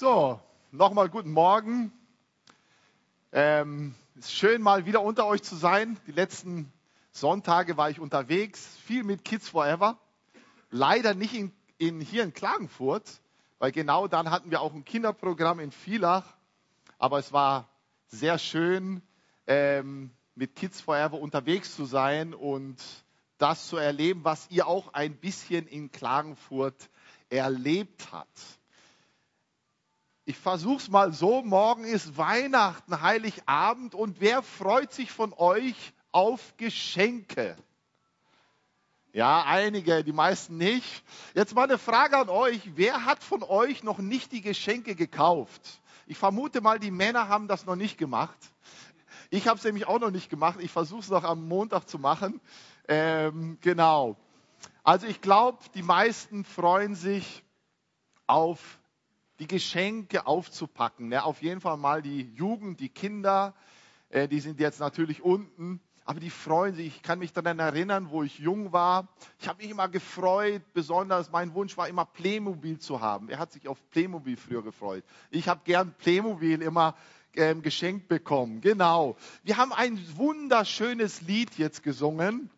So, nochmal guten Morgen. Ähm, es ist schön, mal wieder unter euch zu sein. Die letzten Sonntage war ich unterwegs, viel mit Kids Forever. Leider nicht in, in, hier in Klagenfurt, weil genau dann hatten wir auch ein Kinderprogramm in Villach. Aber es war sehr schön, ähm, mit Kids Forever unterwegs zu sein und das zu erleben, was ihr auch ein bisschen in Klagenfurt erlebt habt. Ich versuche es mal so, morgen ist Weihnachten, Heiligabend und wer freut sich von euch auf Geschenke? Ja, einige, die meisten nicht. Jetzt mal eine Frage an euch, wer hat von euch noch nicht die Geschenke gekauft? Ich vermute mal, die Männer haben das noch nicht gemacht. Ich habe es nämlich auch noch nicht gemacht. Ich versuche es noch am Montag zu machen. Ähm, genau. Also ich glaube, die meisten freuen sich auf die Geschenke aufzupacken. Ne? Auf jeden Fall mal die Jugend, die Kinder, äh, die sind jetzt natürlich unten, aber die freuen sich. Ich kann mich daran erinnern, wo ich jung war. Ich habe mich immer gefreut, besonders mein Wunsch war immer Playmobil zu haben. Er hat sich auf Playmobil früher gefreut. Ich habe gern Playmobil immer ähm, geschenkt bekommen. Genau. Wir haben ein wunderschönes Lied jetzt gesungen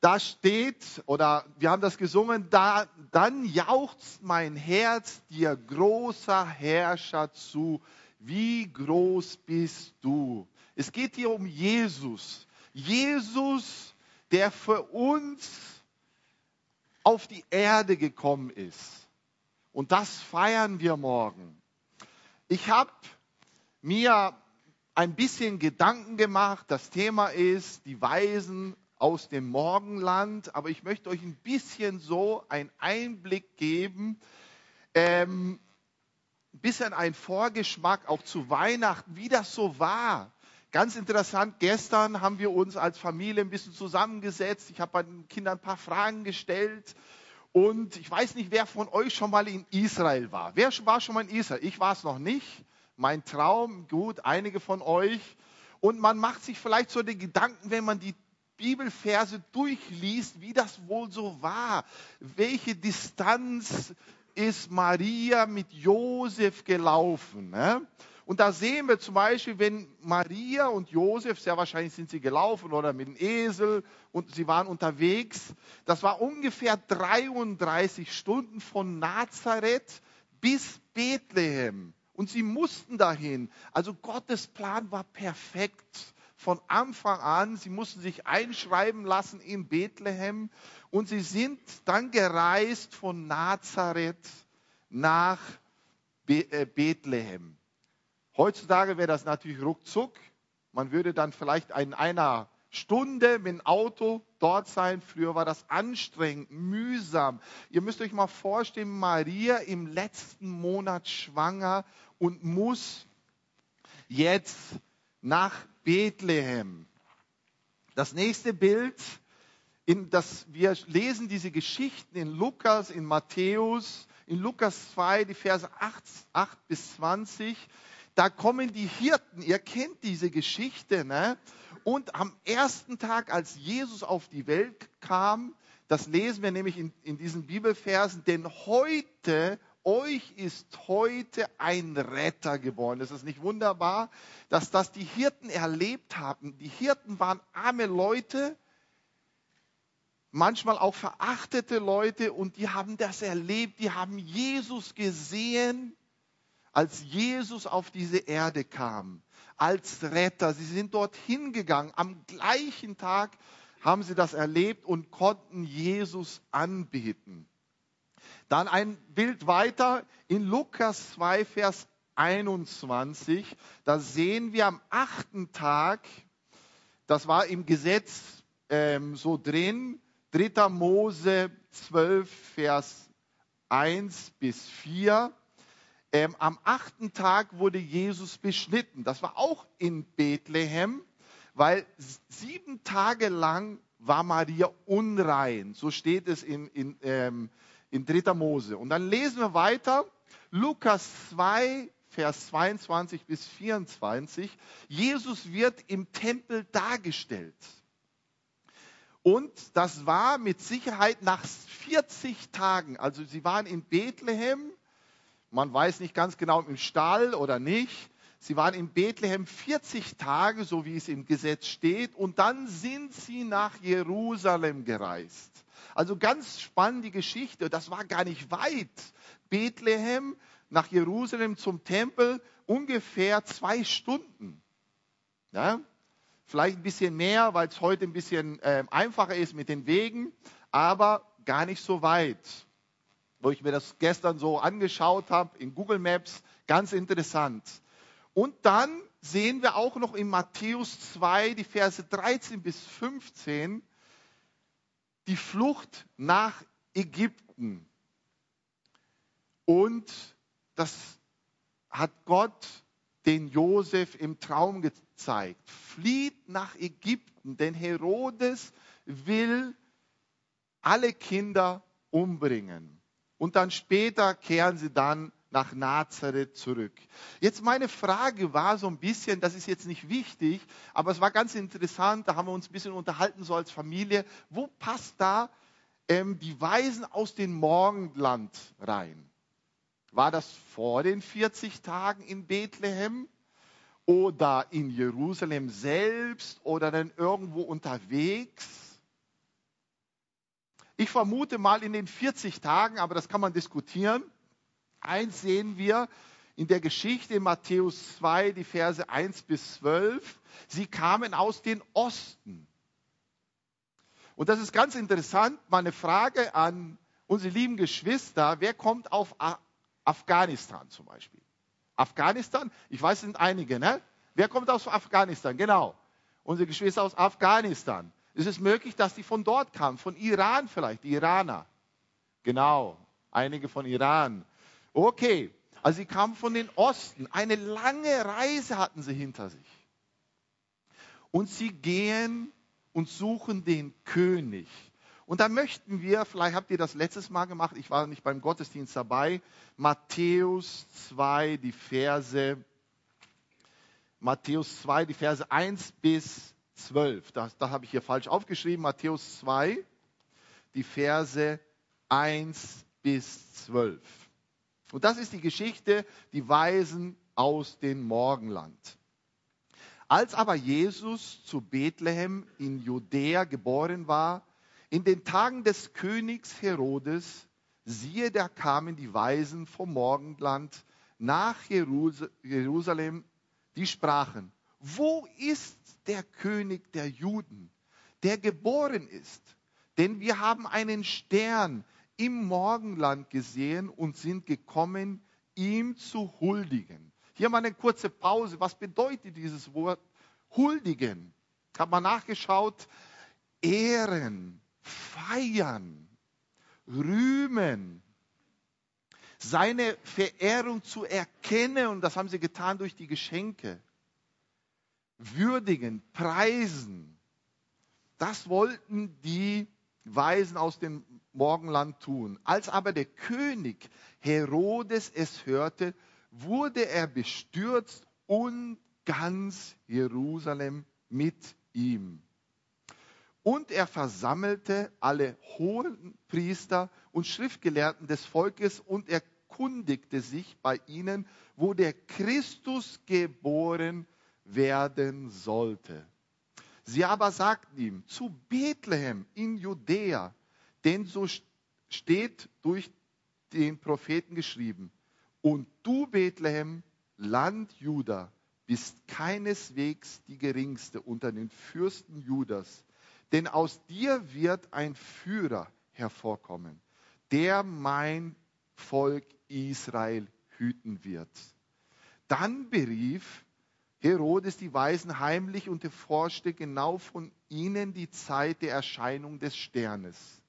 da steht, oder wir haben das gesungen, da, dann jauchzt mein Herz dir großer Herrscher zu. Wie groß bist du? Es geht hier um Jesus. Jesus, der für uns auf die Erde gekommen ist. Und das feiern wir morgen. Ich habe mir ein bisschen Gedanken gemacht. Das Thema ist die Weisen aus dem Morgenland, aber ich möchte euch ein bisschen so einen Einblick geben, ähm, ein bisschen einen Vorgeschmack auch zu Weihnachten, wie das so war. Ganz interessant, gestern haben wir uns als Familie ein bisschen zusammengesetzt. Ich habe bei den Kindern ein paar Fragen gestellt. Und ich weiß nicht, wer von euch schon mal in Israel war. Wer war schon mal in Israel? Ich war es noch nicht. Mein Traum, gut, einige von euch. Und man macht sich vielleicht so den Gedanken, wenn man die Bibelverse durchliest, wie das wohl so war. Welche Distanz ist Maria mit Josef gelaufen? Ne? Und da sehen wir zum Beispiel, wenn Maria und Josef, sehr wahrscheinlich sind sie gelaufen oder mit dem Esel und sie waren unterwegs, das war ungefähr 33 Stunden von Nazareth bis Bethlehem. Und sie mussten dahin. Also Gottes Plan war perfekt von Anfang an. Sie mussten sich einschreiben lassen in Bethlehem und sie sind dann gereist von Nazareth nach äh, Bethlehem. Heutzutage wäre das natürlich ruckzuck. Man würde dann vielleicht in einer Stunde mit dem Auto dort sein. Früher war das anstrengend, mühsam. Ihr müsst euch mal vorstellen, Maria im letzten Monat schwanger und muss jetzt nach Bethlehem. Das nächste Bild, in das wir lesen diese Geschichten in Lukas, in Matthäus, in Lukas 2, die Verse 8, 8 bis 20. Da kommen die Hirten, ihr kennt diese Geschichte, ne? Und am ersten Tag, als Jesus auf die Welt kam, das lesen wir nämlich in, in diesen Bibelversen, denn heute euch ist heute ein Retter geboren. Ist es nicht wunderbar, dass das die Hirten erlebt haben? Die Hirten waren arme Leute, manchmal auch verachtete Leute und die haben das erlebt, die haben Jesus gesehen, als Jesus auf diese Erde kam, als Retter. Sie sind dorthin gegangen. Am gleichen Tag haben sie das erlebt und konnten Jesus anbeten. Dann ein Bild weiter in Lukas 2, Vers 21. Da sehen wir am achten Tag, das war im Gesetz ähm, so drin, 3. Mose 12, Vers 1 bis 4. Ähm, am achten Tag wurde Jesus beschnitten. Das war auch in Bethlehem, weil sieben Tage lang war Maria unrein. So steht es in, in ähm, in 3. Mose. Und dann lesen wir weiter, Lukas 2, Vers 22 bis 24. Jesus wird im Tempel dargestellt. Und das war mit Sicherheit nach 40 Tagen, also sie waren in Bethlehem man weiß nicht ganz genau im Stall oder nicht. Sie waren in Bethlehem 40 Tage, so wie es im Gesetz steht, und dann sind sie nach Jerusalem gereist. Also ganz spannende Geschichte. Das war gar nicht weit. Bethlehem nach Jerusalem zum Tempel ungefähr zwei Stunden. Ja? Vielleicht ein bisschen mehr, weil es heute ein bisschen äh, einfacher ist mit den Wegen, aber gar nicht so weit. Wo ich mir das gestern so angeschaut habe in Google Maps, ganz interessant. Und dann sehen wir auch noch in Matthäus 2, die Verse 13 bis 15, die Flucht nach Ägypten. Und das hat Gott den Josef im Traum gezeigt. Flieht nach Ägypten, denn Herodes will alle Kinder umbringen. Und dann später kehren sie dann nach Nazareth zurück. Jetzt meine Frage war so ein bisschen, das ist jetzt nicht wichtig, aber es war ganz interessant, da haben wir uns ein bisschen unterhalten, so als Familie, wo passt da ähm, die Weisen aus dem Morgenland rein? War das vor den 40 Tagen in Bethlehem oder in Jerusalem selbst oder dann irgendwo unterwegs? Ich vermute mal in den 40 Tagen, aber das kann man diskutieren. Eins sehen wir in der Geschichte in Matthäus 2, die Verse 1 bis 12. Sie kamen aus den Osten. Und das ist ganz interessant. Meine Frage an unsere lieben Geschwister, wer kommt auf Afghanistan zum Beispiel? Afghanistan, ich weiß, es sind einige, ne? Wer kommt aus Afghanistan? Genau. Unsere Geschwister aus Afghanistan. Ist es möglich, dass die von dort kamen? Von Iran vielleicht, die Iraner. Genau. Einige von Iran. Okay, also sie kamen von den Osten. Eine lange Reise hatten sie hinter sich. Und sie gehen und suchen den König. Und da möchten wir, vielleicht habt ihr das letztes Mal gemacht, ich war nicht beim Gottesdienst dabei, Matthäus 2, die Verse, Matthäus 2, die Verse 1 bis 12. Das, das habe ich hier falsch aufgeschrieben. Matthäus 2, die Verse 1 bis 12. Und das ist die Geschichte, die Weisen aus dem Morgenland. Als aber Jesus zu Bethlehem in Judäa geboren war, in den Tagen des Königs Herodes, siehe, da kamen die Weisen vom Morgenland nach Jerusalem, die sprachen, wo ist der König der Juden, der geboren ist? Denn wir haben einen Stern im Morgenland gesehen und sind gekommen, ihm zu huldigen. Hier mal eine kurze Pause. Was bedeutet dieses Wort huldigen? Ich habe nachgeschaut. Ehren, feiern, rühmen, seine Verehrung zu erkennen, und das haben sie getan durch die Geschenke, würdigen, preisen. Das wollten die Weisen aus dem Morgenland tun. Als aber der König Herodes es hörte, wurde er bestürzt und ganz Jerusalem mit ihm. Und er versammelte alle hohen Priester und Schriftgelehrten des Volkes und erkundigte sich bei ihnen, wo der Christus geboren werden sollte. Sie aber sagten ihm, zu Bethlehem in Judäa, denn so steht durch den Propheten geschrieben. Und du, Bethlehem, Land Juda, bist keineswegs die geringste unter den Fürsten Judas, denn aus dir wird ein Führer hervorkommen, der mein Volk Israel hüten wird. Dann berief Herodes die Weisen heimlich und erforschte genau von ihnen die Zeit der Erscheinung des Sternes.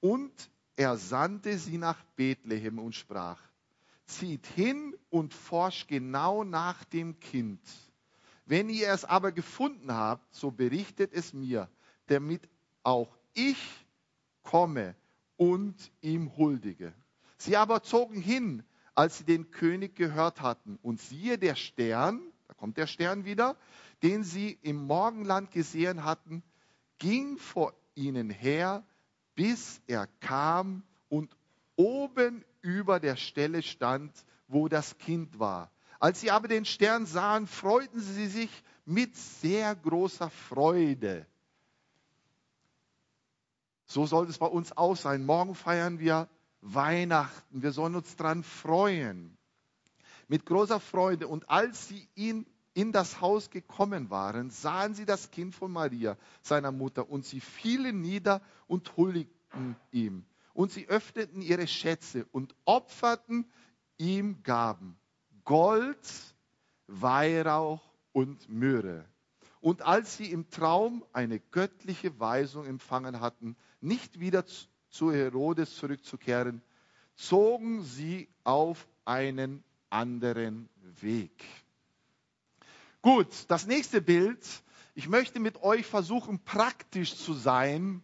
Und er sandte sie nach Bethlehem und sprach, zieht hin und forscht genau nach dem Kind. Wenn ihr es aber gefunden habt, so berichtet es mir, damit auch ich komme und ihm huldige. Sie aber zogen hin, als sie den König gehört hatten. Und siehe, der Stern, kommt der Stern wieder, den sie im Morgenland gesehen hatten, ging vor ihnen her bis er kam und oben über der Stelle stand, wo das Kind war. Als sie aber den Stern sahen, freuten sie sich mit sehr großer Freude. So soll es bei uns auch sein. Morgen feiern wir Weihnachten. Wir sollen uns dran freuen. Mit großer Freude. Und als sie ihn in das Haus gekommen waren, sahen sie das Kind von Maria, seiner Mutter, und sie fielen nieder und huldigten ihm. Und sie öffneten ihre Schätze und opferten ihm Gaben. Gold, Weihrauch und Myrrhe. Und als sie im Traum eine göttliche Weisung empfangen hatten, nicht wieder zu Herodes zurückzukehren, zogen sie auf einen anderen Weg. Gut, das nächste Bild. Ich möchte mit euch versuchen, praktisch zu sein.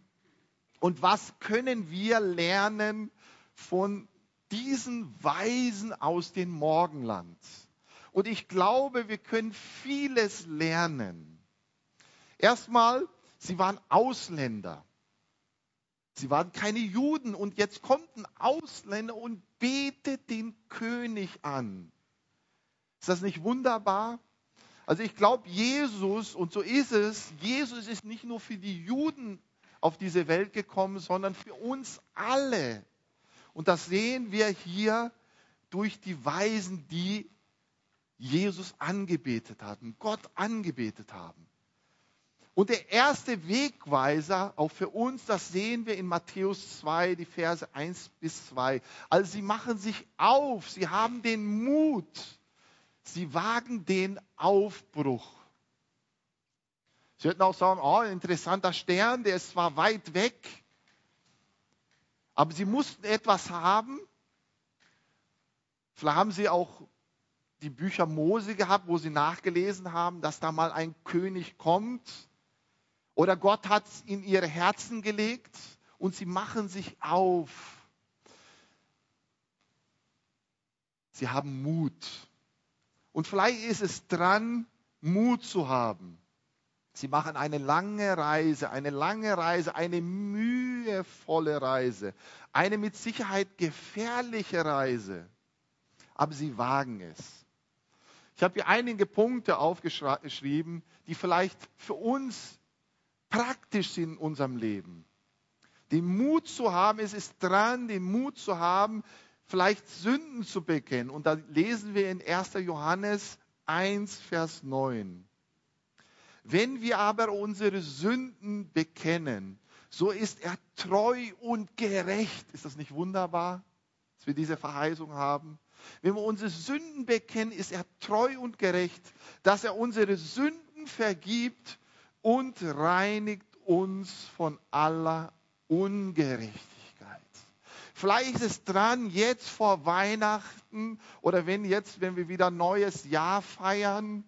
Und was können wir lernen von diesen Weisen aus dem Morgenland? Und ich glaube, wir können vieles lernen. Erstmal, sie waren Ausländer. Sie waren keine Juden und jetzt kommt ein Ausländer und betet den König an. Ist das nicht wunderbar? Also ich glaube, Jesus, und so ist es, Jesus ist nicht nur für die Juden auf diese Welt gekommen, sondern für uns alle. Und das sehen wir hier durch die Weisen, die Jesus angebetet hatten, Gott angebetet haben. Und der erste Wegweiser, auch für uns, das sehen wir in Matthäus 2, die Verse 1 bis 2. Also sie machen sich auf, sie haben den Mut, sie wagen den Aufbruch. Sie hätten auch sagen, oh, interessanter Stern, der ist zwar weit weg, aber sie mussten etwas haben. Vielleicht haben sie auch die Bücher Mose gehabt, wo sie nachgelesen haben, dass da mal ein König kommt oder Gott hat es in ihre Herzen gelegt und sie machen sich auf. Sie haben Mut. Und vielleicht ist es dran, Mut zu haben. Sie machen eine lange Reise, eine lange Reise, eine mühevolle Reise, eine mit Sicherheit gefährliche Reise. Aber sie wagen es. Ich habe hier einige Punkte aufgeschrieben, die vielleicht für uns praktisch sind in unserem Leben. Den Mut zu haben, es ist dran, den Mut zu haben, vielleicht Sünden zu bekennen. Und da lesen wir in 1. Johannes 1, Vers 9. Wenn wir aber unsere Sünden bekennen, so ist er treu und gerecht. Ist das nicht wunderbar, dass wir diese Verheißung haben? Wenn wir unsere Sünden bekennen, ist er treu und gerecht, dass er unsere Sünden vergibt und reinigt uns von aller Ungerechtigkeit. Vielleicht ist es dran, jetzt vor Weihnachten oder wenn jetzt, wenn wir wieder neues Jahr feiern,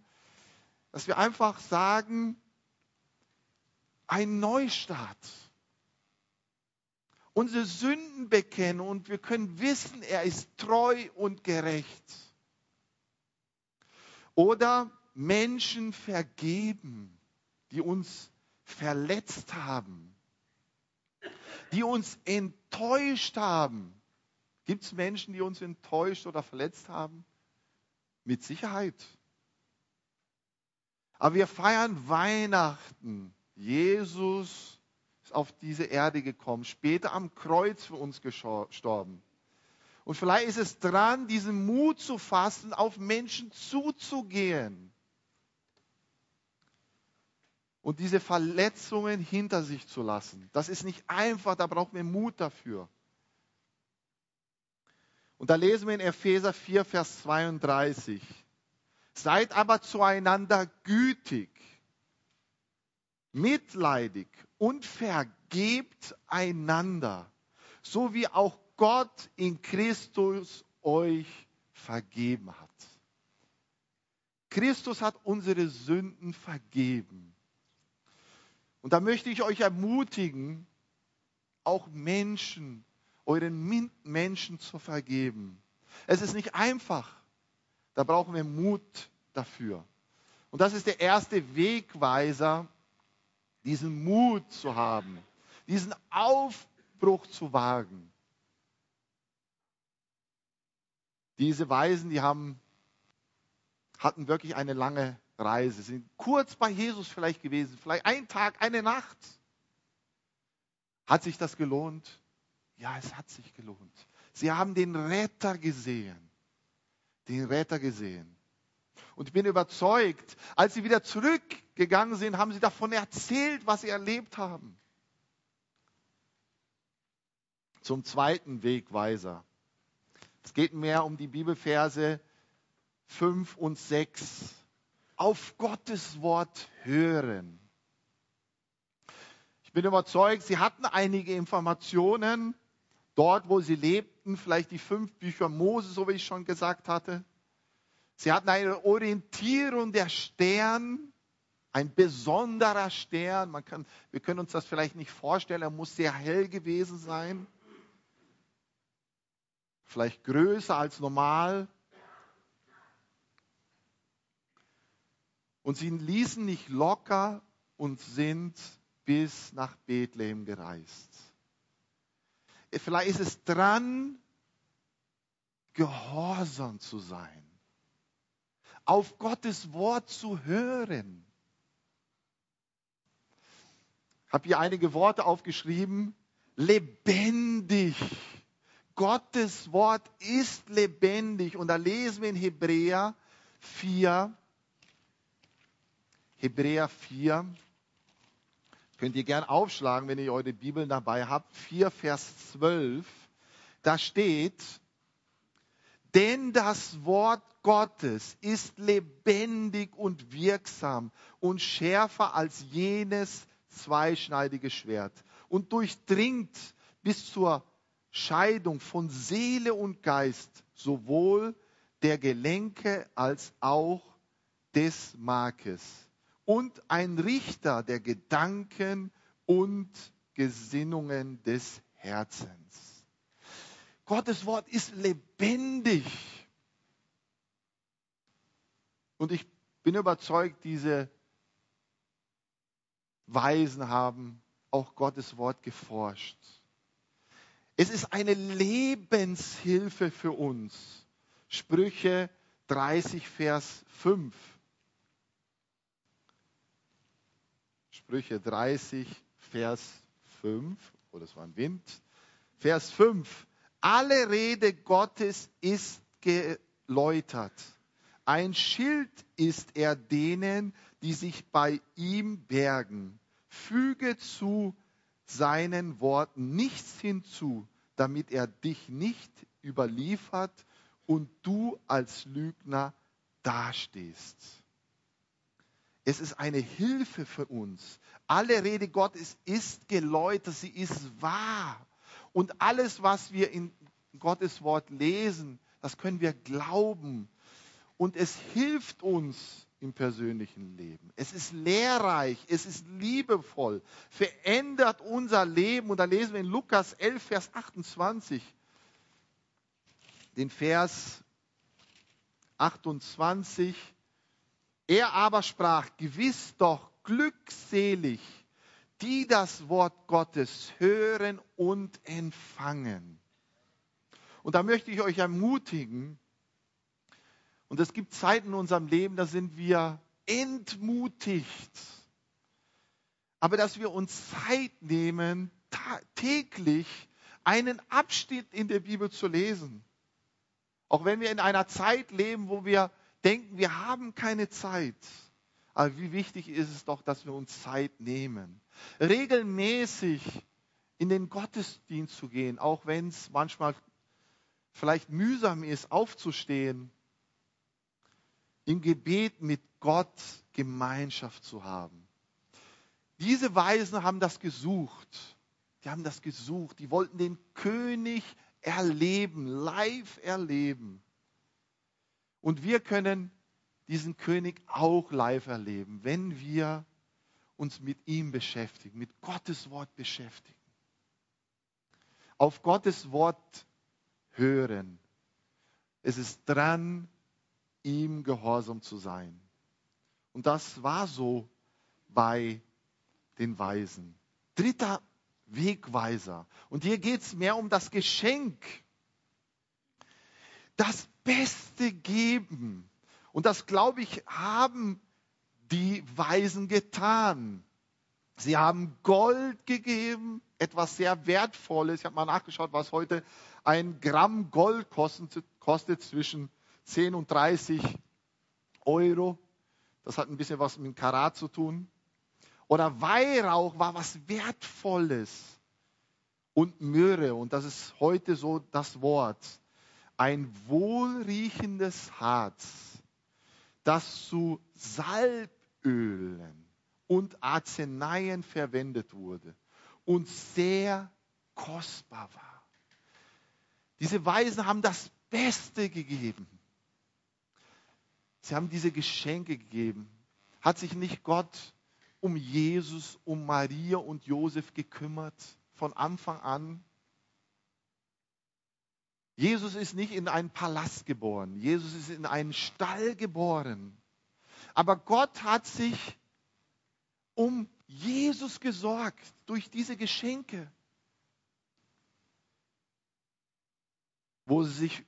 dass wir einfach sagen, ein Neustart. Unsere Sünden bekennen und wir können wissen, er ist treu und gerecht. Oder Menschen vergeben die uns verletzt haben, die uns enttäuscht haben. Gibt es Menschen, die uns enttäuscht oder verletzt haben? Mit Sicherheit. Aber wir feiern Weihnachten. Jesus ist auf diese Erde gekommen, später am Kreuz für uns gestorben. Und vielleicht ist es dran, diesen Mut zu fassen, auf Menschen zuzugehen und diese Verletzungen hinter sich zu lassen. Das ist nicht einfach, da braucht man Mut dafür. Und da lesen wir in Epheser 4, Vers 32. Seid aber zueinander gütig, mitleidig und vergebt einander, so wie auch Gott in Christus euch vergeben hat. Christus hat unsere Sünden vergeben. Und da möchte ich euch ermutigen, auch Menschen, euren Menschen zu vergeben. Es ist nicht einfach. Da brauchen wir Mut dafür. Und das ist der erste Wegweiser, diesen Mut zu haben, diesen Aufbruch zu wagen. Diese Weisen, die haben, hatten wirklich eine lange Reise, sind kurz bei Jesus vielleicht gewesen, vielleicht ein Tag, eine Nacht. Hat sich das gelohnt? Ja, es hat sich gelohnt. Sie haben den Retter gesehen. Den Retter gesehen. Und ich bin überzeugt, als sie wieder zurückgegangen sind, haben sie davon erzählt, was sie erlebt haben. Zum zweiten Wegweiser. Es geht mehr um die Bibelverse 5 und 6. Auf Gottes Wort hören. Ich bin überzeugt, sie hatten einige Informationen dort, wo sie lebten, vielleicht die fünf Bücher Mose, so wie ich schon gesagt hatte. Sie hatten eine Orientierung der Stern, ein besonderer Stern. Man kann, wir können uns das vielleicht nicht vorstellen, er muss sehr hell gewesen sein. Vielleicht größer als normal. Und sie ließen nicht locker und sind bis nach Bethlehem gereist. Vielleicht ist es dran, gehorsam zu sein, auf Gottes Wort zu hören. Ich habe hier einige Worte aufgeschrieben. Lebendig. Gottes Wort ist lebendig. Und da lesen wir in Hebräer 4, Hebräer 4, könnt ihr gern aufschlagen, wenn ihr eure Bibeln dabei habt, 4 Vers 12, da steht, denn das Wort Gottes ist lebendig und wirksam und schärfer als jenes zweischneidige Schwert und durchdringt bis zur Scheidung von Seele und Geist sowohl der Gelenke als auch des Markes und ein Richter der Gedanken und Gesinnungen des Herzens. Gottes Wort ist lebendig. Und ich bin überzeugt, diese Weisen haben auch Gottes Wort geforscht. Es ist eine Lebenshilfe für uns. Sprüche 30, Vers 5. Sprüche 30, Vers 5, oh, das war ein Wind. Vers 5. Alle Rede Gottes ist geläutert. Ein Schild ist er denen, die sich bei ihm bergen. Füge zu seinen Worten nichts hinzu, damit er dich nicht überliefert und du als Lügner dastehst. Es ist eine Hilfe für uns. Alle Rede Gottes ist geläutert, sie ist wahr. Und alles, was wir in Gottes Wort lesen, das können wir glauben. Und es hilft uns im persönlichen Leben. Es ist lehrreich, es ist liebevoll, verändert unser Leben. Und da lesen wir in Lukas 11, Vers 28, den Vers 28. Er aber sprach, gewiss doch glückselig, die das Wort Gottes hören und empfangen. Und da möchte ich euch ermutigen, und es gibt Zeiten in unserem Leben, da sind wir entmutigt. Aber dass wir uns Zeit nehmen, täglich einen Abschnitt in der Bibel zu lesen. Auch wenn wir in einer Zeit leben, wo wir denken, wir haben keine Zeit. Aber wie wichtig ist es doch, dass wir uns Zeit nehmen. Regelmäßig in den Gottesdienst zu gehen, auch wenn es manchmal vielleicht mühsam ist, aufzustehen, im Gebet mit Gott Gemeinschaft zu haben. Diese Weisen haben das gesucht. Die haben das gesucht. Die wollten den König erleben, live erleben. Und wir können diesen König auch live erleben, wenn wir uns mit ihm beschäftigen, mit Gottes Wort beschäftigen. Auf Gottes Wort hören. Es ist dran, ihm gehorsam zu sein. Und das war so bei den Weisen. Dritter Wegweiser. Und hier geht es mehr um das Geschenk. Das Beste geben. Und das, glaube ich, haben die Weisen getan. Sie haben Gold gegeben, etwas sehr Wertvolles. Ich habe mal nachgeschaut, was heute ein Gramm Gold kostet, kostet zwischen 10 und 30 Euro. Das hat ein bisschen was mit Karat zu tun. Oder Weihrauch war was Wertvolles. Und Myrrhe, und das ist heute so das Wort, ein wohlriechendes Harz, das zu Salbölen und Arzneien verwendet wurde und sehr kostbar war. Diese Weisen haben das Beste gegeben. Sie haben diese Geschenke gegeben. Hat sich nicht Gott um Jesus, um Maria und Josef gekümmert von Anfang an? Jesus ist nicht in einen Palast geboren. Jesus ist in einen Stall geboren. Aber Gott hat sich um Jesus gesorgt durch diese Geschenke, wo sie sich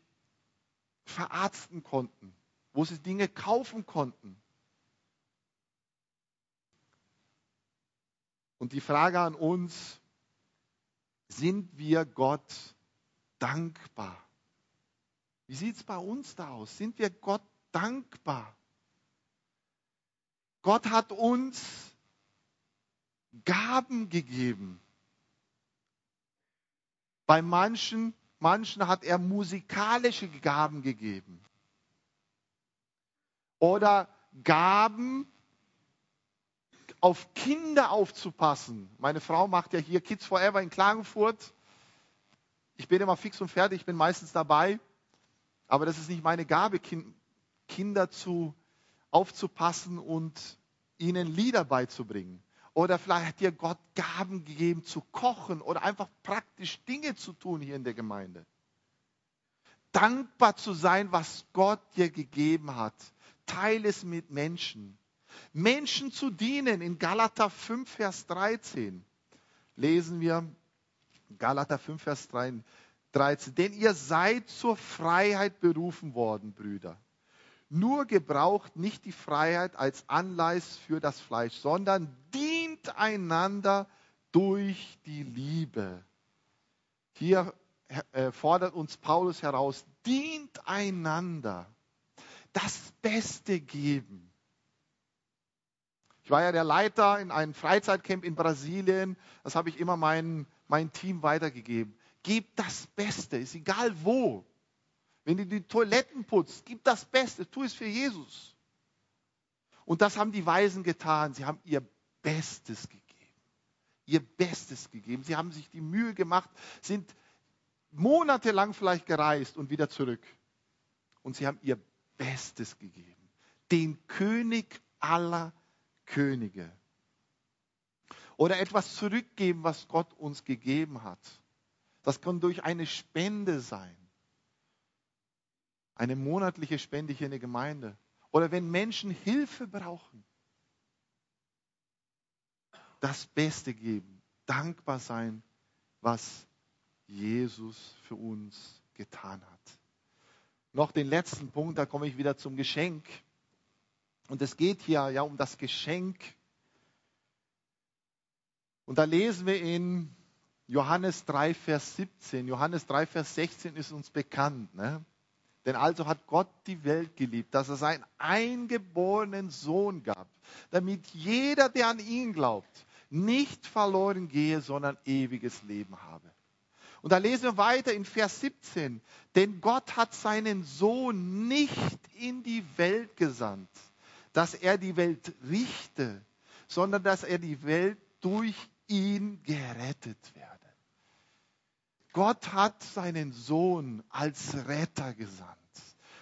verarzten konnten, wo sie Dinge kaufen konnten. Und die Frage an uns, sind wir Gott dankbar? Wie sieht es bei uns da aus? Sind wir Gott dankbar? Gott hat uns Gaben gegeben. Bei manchen, manchen hat er musikalische Gaben gegeben. Oder Gaben, auf Kinder aufzupassen. Meine Frau macht ja hier Kids Forever in Klagenfurt. Ich bin immer fix und fertig, ich bin meistens dabei. Aber das ist nicht meine Gabe, Kinder zu, aufzupassen und ihnen Lieder beizubringen. Oder vielleicht hat dir Gott Gaben gegeben zu kochen oder einfach praktisch Dinge zu tun hier in der Gemeinde. Dankbar zu sein, was Gott dir gegeben hat. Teile es mit Menschen. Menschen zu dienen. In Galater 5, Vers 13 lesen wir, Galater 5, Vers 13, denn ihr seid zur Freiheit berufen worden, Brüder. Nur gebraucht nicht die Freiheit als Anleis für das Fleisch, sondern dient einander durch die Liebe. Hier äh, fordert uns Paulus heraus, dient einander. Das Beste geben. Ich war ja der Leiter in einem Freizeitcamp in Brasilien. Das habe ich immer mein, mein Team weitergegeben. Gebt das Beste, ist egal wo. Wenn du die Toiletten putzt, gib das Beste, tu es für Jesus. Und das haben die Weisen getan. Sie haben ihr Bestes gegeben. Ihr Bestes gegeben. Sie haben sich die Mühe gemacht, sind monatelang vielleicht gereist und wieder zurück. Und sie haben ihr Bestes gegeben. Den König aller Könige. Oder etwas zurückgeben, was Gott uns gegeben hat. Das kann durch eine Spende sein. Eine monatliche Spende hier in der Gemeinde. Oder wenn Menschen Hilfe brauchen. Das Beste geben. Dankbar sein, was Jesus für uns getan hat. Noch den letzten Punkt, da komme ich wieder zum Geschenk. Und es geht hier ja um das Geschenk. Und da lesen wir in Johannes 3, Vers 17. Johannes 3, Vers 16 ist uns bekannt. Ne? Denn also hat Gott die Welt geliebt, dass er seinen eingeborenen Sohn gab, damit jeder, der an ihn glaubt, nicht verloren gehe, sondern ewiges Leben habe. Und da lesen wir weiter in Vers 17. Denn Gott hat seinen Sohn nicht in die Welt gesandt, dass er die Welt richte, sondern dass er die Welt durch ihn gerettet werde. Gott hat seinen Sohn als Retter gesandt.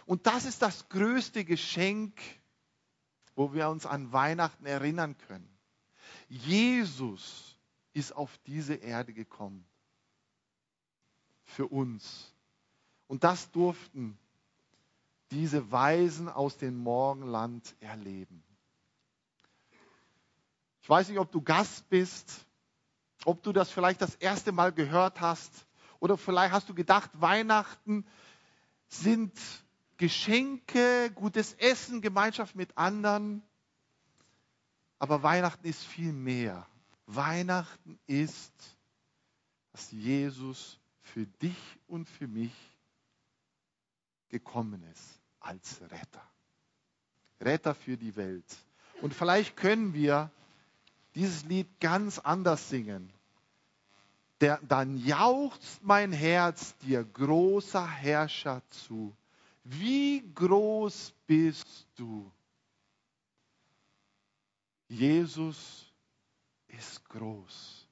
Und das ist das größte Geschenk, wo wir uns an Weihnachten erinnern können. Jesus ist auf diese Erde gekommen. Für uns. Und das durften diese Weisen aus dem Morgenland erleben. Ich weiß nicht, ob du Gast bist, ob du das vielleicht das erste Mal gehört hast oder vielleicht hast du gedacht, Weihnachten sind Geschenke, gutes Essen, Gemeinschaft mit anderen. Aber Weihnachten ist viel mehr. Weihnachten ist, dass Jesus für dich und für mich gekommen ist als Retter. Retter für die Welt. Und vielleicht können wir dieses Lied ganz anders singen. Der, dann jauchzt mein Herz dir, großer Herrscher, zu. Wie groß bist du? Jesus ist groß.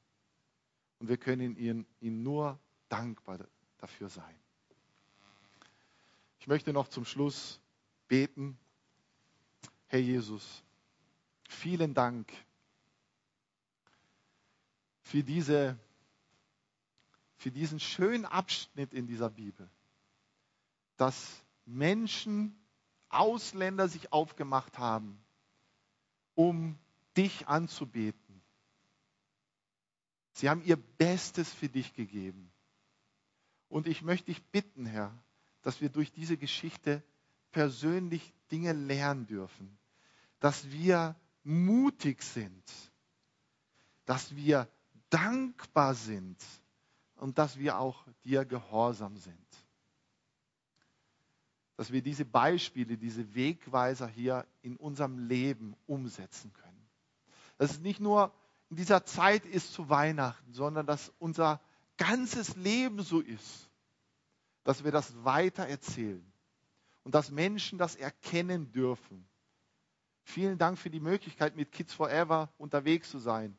Und wir können ihn, ihn nur dankbar dafür sein. Ich möchte noch zum Schluss beten. Herr Jesus, vielen Dank für, diese, für diesen schönen Abschnitt in dieser Bibel, dass Menschen, Ausländer sich aufgemacht haben, um dich anzubeten. Sie haben ihr Bestes für dich gegeben. Und ich möchte dich bitten, Herr, dass wir durch diese Geschichte persönlich Dinge lernen dürfen, dass wir mutig sind, dass wir dankbar sind und dass wir auch dir gehorsam sind. Dass wir diese Beispiele, diese Wegweiser hier in unserem Leben umsetzen können. Dass es nicht nur in dieser Zeit ist zu Weihnachten, sondern dass unser ganzes Leben so ist, dass wir das weiter erzählen und dass Menschen das erkennen dürfen. Vielen Dank für die Möglichkeit, mit Kids Forever unterwegs zu sein.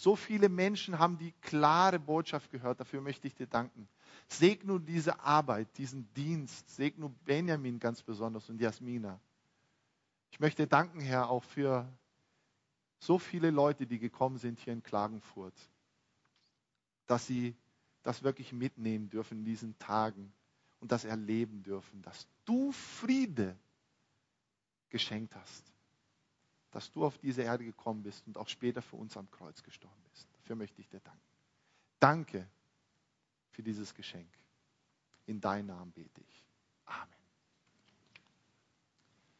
So viele Menschen haben die klare Botschaft gehört. Dafür möchte ich dir danken. Segne diese Arbeit, diesen Dienst. Segne Benjamin ganz besonders und Jasmina. Ich möchte danken, Herr, auch für so viele Leute, die gekommen sind hier in Klagenfurt, dass sie das wirklich mitnehmen dürfen in diesen Tagen und das erleben dürfen, dass du Friede geschenkt hast, dass du auf diese Erde gekommen bist und auch später für uns am Kreuz gestorben bist. Dafür möchte ich dir danken. Danke für dieses Geschenk. In deinem Namen bete ich. Amen.